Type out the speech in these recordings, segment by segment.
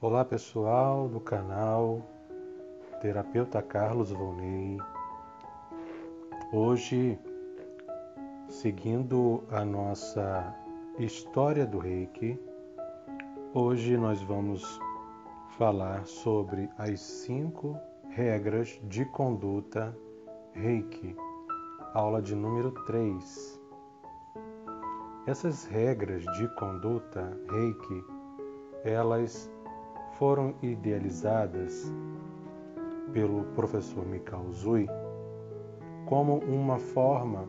Olá pessoal do canal Terapeuta Carlos Volney. Hoje, seguindo a nossa história do Reiki, hoje nós vamos falar sobre as cinco regras de conduta Reiki, aula de número 3. Essas regras de conduta Reiki, elas foram idealizadas pelo professor Mikao Zui como uma forma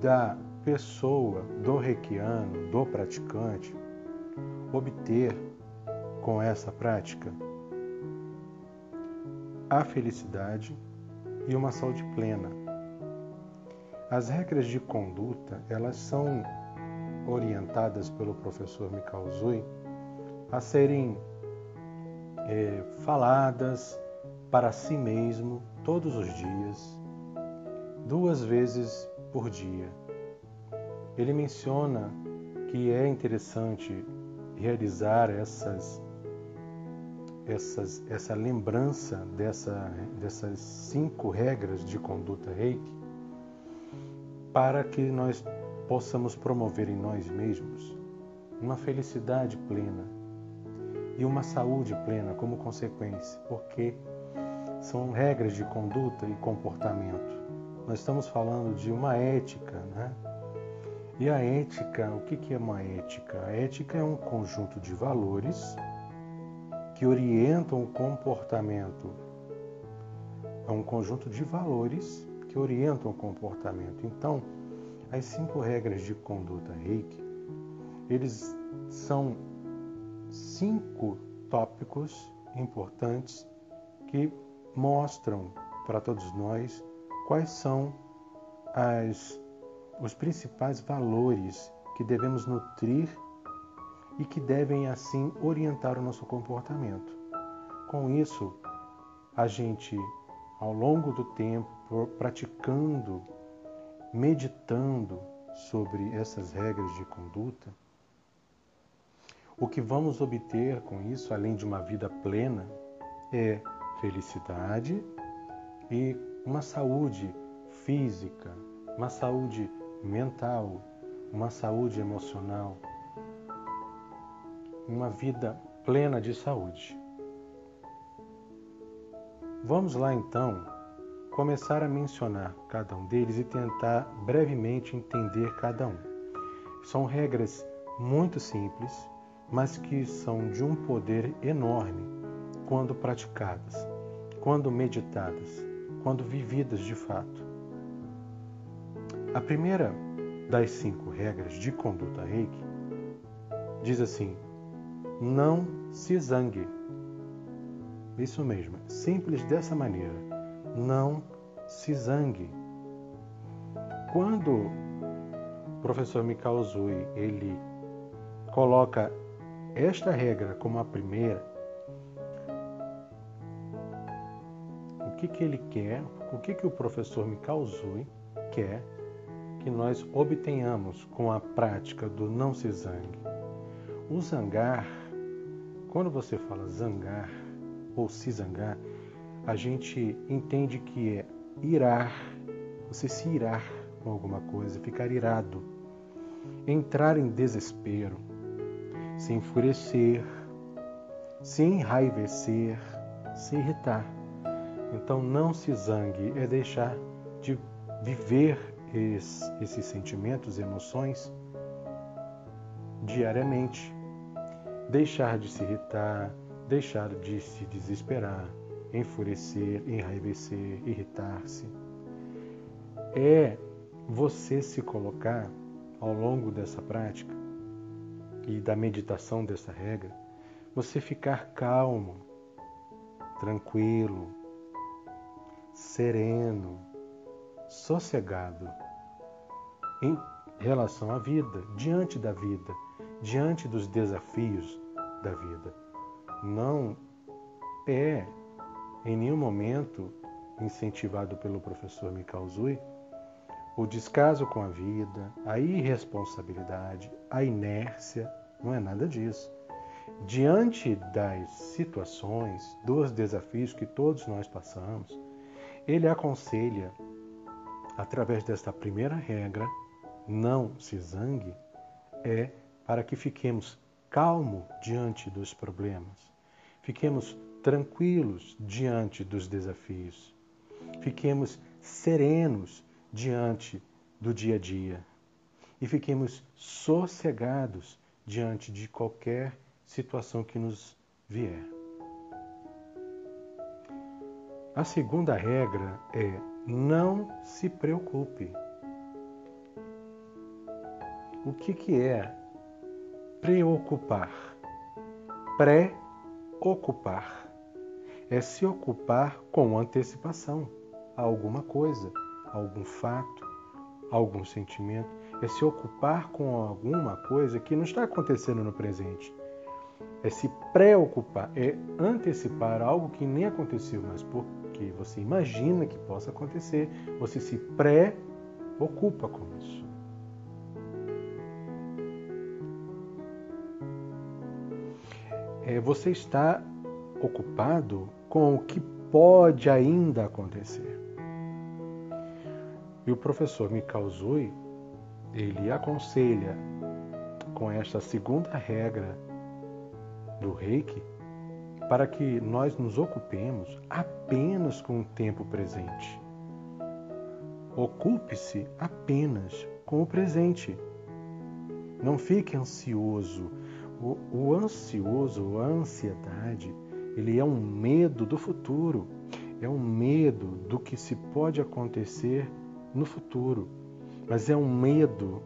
da pessoa, do reikiano, do praticante, obter com essa prática a felicidade e uma saúde plena. As regras de conduta, elas são orientadas pelo professor Mikao Zui a serem é, faladas para si mesmo todos os dias, duas vezes por dia. Ele menciona que é interessante realizar essas, essas, essa lembrança dessa, dessas cinco regras de conduta reiki para que nós possamos promover em nós mesmos uma felicidade plena e uma saúde plena como consequência, porque são regras de conduta e comportamento. Nós estamos falando de uma ética, né? E a ética, o que é uma ética? A ética é um conjunto de valores que orientam o comportamento. É um conjunto de valores que orientam o comportamento. Então, as cinco regras de conduta reiki, eles são cinco tópicos importantes que mostram para todos nós quais são as, os principais valores que devemos nutrir e que devem assim orientar o nosso comportamento. Com isso, a gente, ao longo do tempo, praticando, meditando sobre essas regras de conduta, o que vamos obter com isso, além de uma vida plena, é felicidade e uma saúde física, uma saúde mental, uma saúde emocional, uma vida plena de saúde. Vamos lá então começar a mencionar cada um deles e tentar brevemente entender cada um. São regras muito simples mas que são de um poder enorme quando praticadas, quando meditadas, quando vividas de fato. A primeira das cinco regras de conduta reiki diz assim: não se zangue. Isso mesmo, simples dessa maneira. Não se zangue. Quando o professor Mikao Zui ele coloca esta regra como a primeira, o que, que ele quer, o que, que o professor Mikao Zui quer que nós obtenhamos com a prática do não se zangue. O zangar, quando você fala zangar ou se zangar, a gente entende que é irar, você se irar com alguma coisa, ficar irado, entrar em desespero, se enfurecer, se enraivecer, se irritar. Então não se zangue, é deixar de viver esses sentimentos, emoções diariamente. Deixar de se irritar, deixar de se desesperar, enfurecer, enraivecer, irritar-se. É você se colocar ao longo dessa prática e da meditação dessa regra, você ficar calmo, tranquilo, sereno, sossegado em relação à vida, diante da vida, diante dos desafios da vida. Não é em nenhum momento incentivado pelo professor Mikao Zui o descaso com a vida, a irresponsabilidade, a inércia, não é nada disso. diante das situações, dos desafios que todos nós passamos, ele aconselha, através desta primeira regra, não se zangue, é para que fiquemos calmo diante dos problemas, fiquemos tranquilos diante dos desafios, fiquemos serenos diante do dia a dia e fiquemos sossegados diante de qualquer situação que nos vier. A segunda regra é não se preocupe. O que, que é preocupar? Pré-ocupar é se ocupar com antecipação a alguma coisa, algum fato, algum sentimento. É se ocupar com alguma coisa que não está acontecendo no presente, é se preocupar, é antecipar algo que nem aconteceu, mas porque você imagina que possa acontecer, você se preocupa com isso. É, você está ocupado com o que pode ainda acontecer. E o professor Mikao Zui, ele aconselha com esta segunda regra do reiki para que nós nos ocupemos apenas com o tempo presente. Ocupe-se apenas com o presente. Não fique ansioso. O, o ansioso, a ansiedade, ele é um medo do futuro. É um medo do que se pode acontecer no futuro. Mas é um medo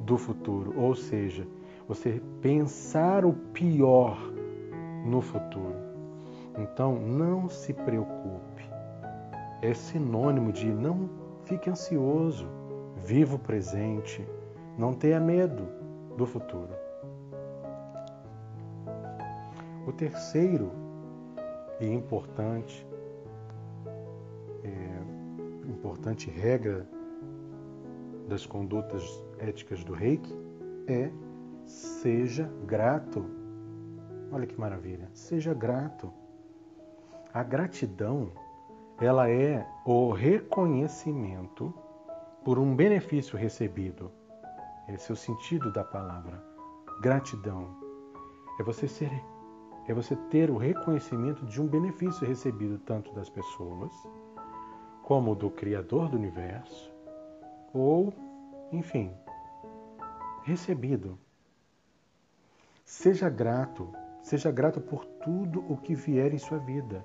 do futuro, ou seja, você pensar o pior no futuro. Então, não se preocupe. É sinônimo de não fique ansioso, viva o presente, não tenha medo do futuro. O terceiro e importante, é, importante regra das condutas éticas do reiki é Seja grato. Olha que maravilha. Seja grato. A gratidão, ela é o reconhecimento por um benefício recebido. Esse é o sentido da palavra. Gratidão. É você ser é você ter o reconhecimento de um benefício recebido tanto das pessoas como do criador do universo ou, enfim, recebido Seja grato, seja grato por tudo o que vier em sua vida.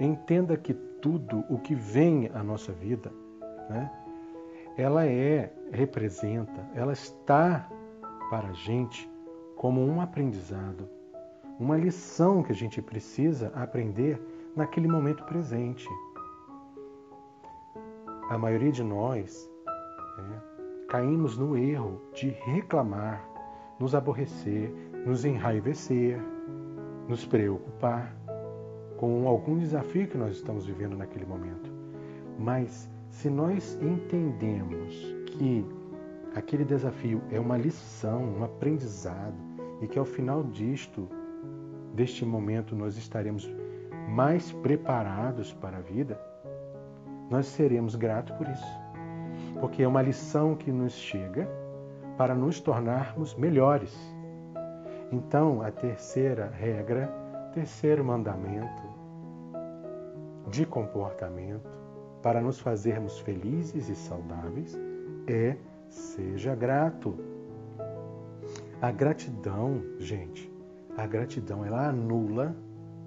Entenda que tudo o que vem à nossa vida, né, ela é, representa, ela está para a gente como um aprendizado, uma lição que a gente precisa aprender naquele momento presente. A maioria de nós né, caímos no erro de reclamar nos aborrecer, nos enraivecer, nos preocupar com algum desafio que nós estamos vivendo naquele momento. Mas se nós entendemos que aquele desafio é uma lição, um aprendizado e que ao final disto, deste momento, nós estaremos mais preparados para a vida, nós seremos gratos por isso. Porque é uma lição que nos chega para nos tornarmos melhores. Então, a terceira regra, terceiro mandamento de comportamento para nos fazermos felizes e saudáveis é seja grato. A gratidão, gente, a gratidão ela anula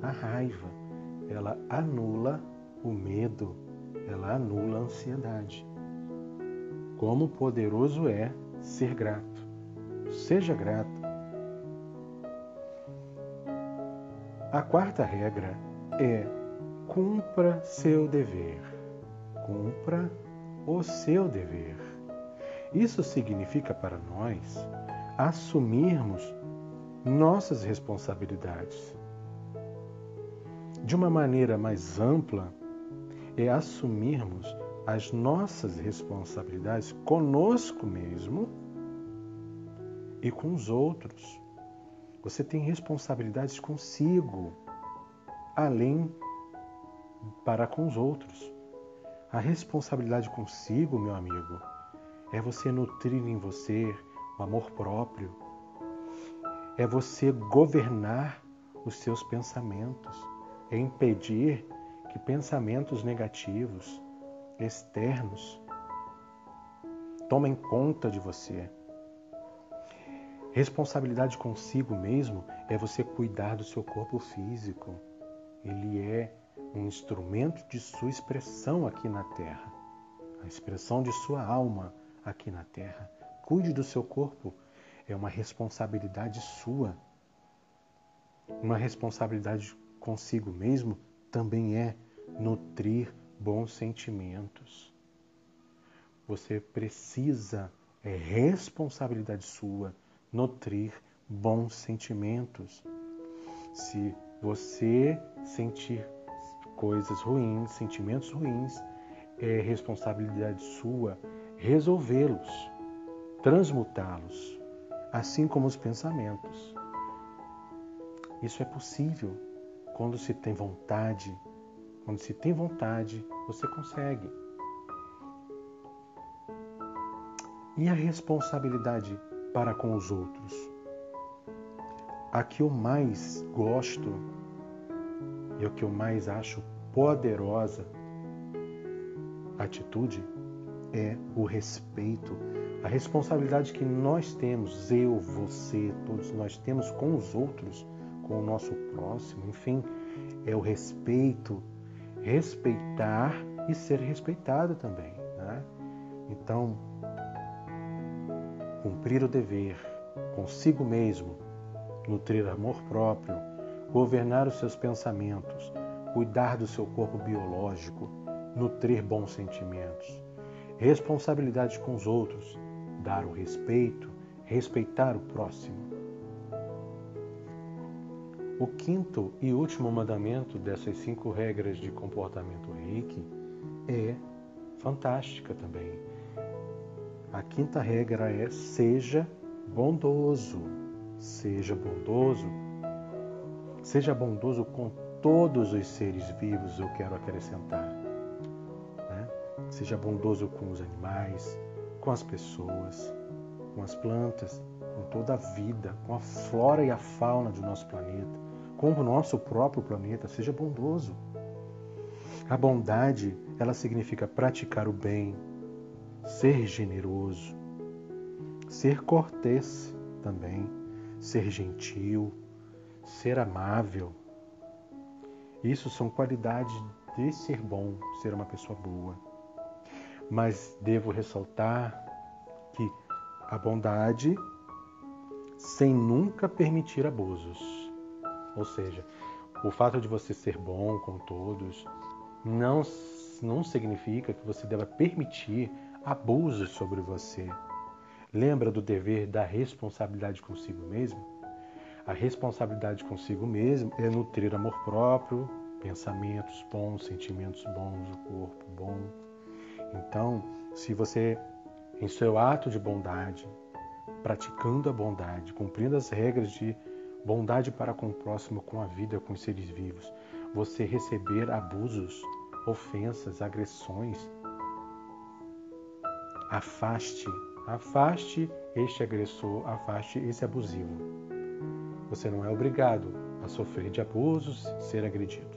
a raiva, ela anula o medo, ela anula a ansiedade. Como poderoso é ser grato. Seja grato. A quarta regra é cumpra seu dever. Cumpra o seu dever. Isso significa para nós assumirmos nossas responsabilidades. De uma maneira mais ampla, é assumirmos as nossas responsabilidades conosco mesmo e com os outros. Você tem responsabilidades consigo, além para com os outros. A responsabilidade consigo, meu amigo, é você nutrir em você o amor próprio, é você governar os seus pensamentos, é impedir que pensamentos negativos, externos, tomem conta de você. Responsabilidade consigo mesmo é você cuidar do seu corpo físico. Ele é um instrumento de sua expressão aqui na Terra, a expressão de sua alma aqui na Terra. Cuide do seu corpo, é uma responsabilidade sua. Uma responsabilidade consigo mesmo também é nutrir bons sentimentos. Você precisa, é responsabilidade sua, nutrir bons sentimentos. Se você sentir coisas ruins, sentimentos ruins, é responsabilidade sua resolvê-los, transmutá-los, assim como os pensamentos. Isso é possível quando se tem vontade. Quando se tem vontade, você consegue. E a responsabilidade para com os outros? A que eu mais gosto e o que eu mais acho poderosa atitude é o respeito, a responsabilidade que nós temos, eu, você, todos nós temos com os outros, com o nosso próximo, enfim, é o respeito, respeitar e ser respeitado também. Né? Então, cumprir o dever consigo mesmo, nutrir amor próprio, governar os seus pensamentos, cuidar do seu corpo biológico, nutrir bons sentimentos, responsabilidade com os outros, dar o respeito, respeitar o próximo. O quinto e último mandamento dessas cinco regras de comportamento reiki é fantástica também. A quinta regra é seja bondoso. Seja bondoso Seja bondoso com todos os seres vivos, eu quero acrescentar. Né? Seja bondoso com os animais, com as pessoas, com as plantas, com toda a vida, com a flora e a fauna do nosso planeta, com o nosso próprio planeta. Seja bondoso. A bondade, ela significa praticar o bem, ser generoso, ser cortês também, ser gentil, ser amável. Isso são qualidades de ser bom, ser uma pessoa boa. Mas devo ressaltar que a bondade sem nunca permitir abusos. Ou seja, o fato de você ser bom com todos não, não significa que você deva permitir abusos sobre você. Lembra do dever da responsabilidade consigo mesmo? A responsabilidade consigo mesmo é nutrir amor próprio, pensamentos bons, sentimentos bons, o corpo bom. Então, se você, em seu ato de bondade, praticando a bondade, cumprindo as regras de bondade para com o próximo, com a vida, com os seres vivos, você receber abusos, ofensas, agressões, afaste, afaste este agressor, afaste esse abusivo. Você não é obrigado a sofrer de abusos, ser agredido,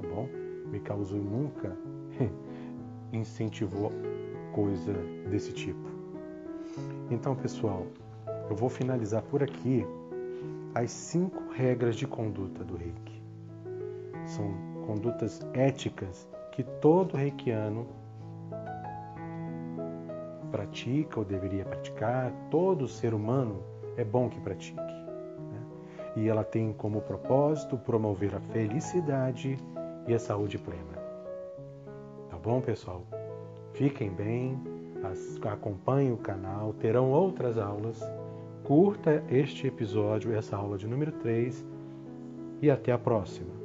tá bom? Mikauzu nunca incentivou coisa desse tipo. Então, pessoal, eu vou finalizar por aqui as cinco regras de conduta do reiki. São condutas éticas que todo reikiano pratica ou deveria praticar, todo ser humano é bom que pratique e ela tem como propósito promover a felicidade e a saúde plena. Tá bom, pessoal? Fiquem bem, acompanhem o canal, terão outras aulas. Curta este episódio, essa aula de número 3 e até a próxima.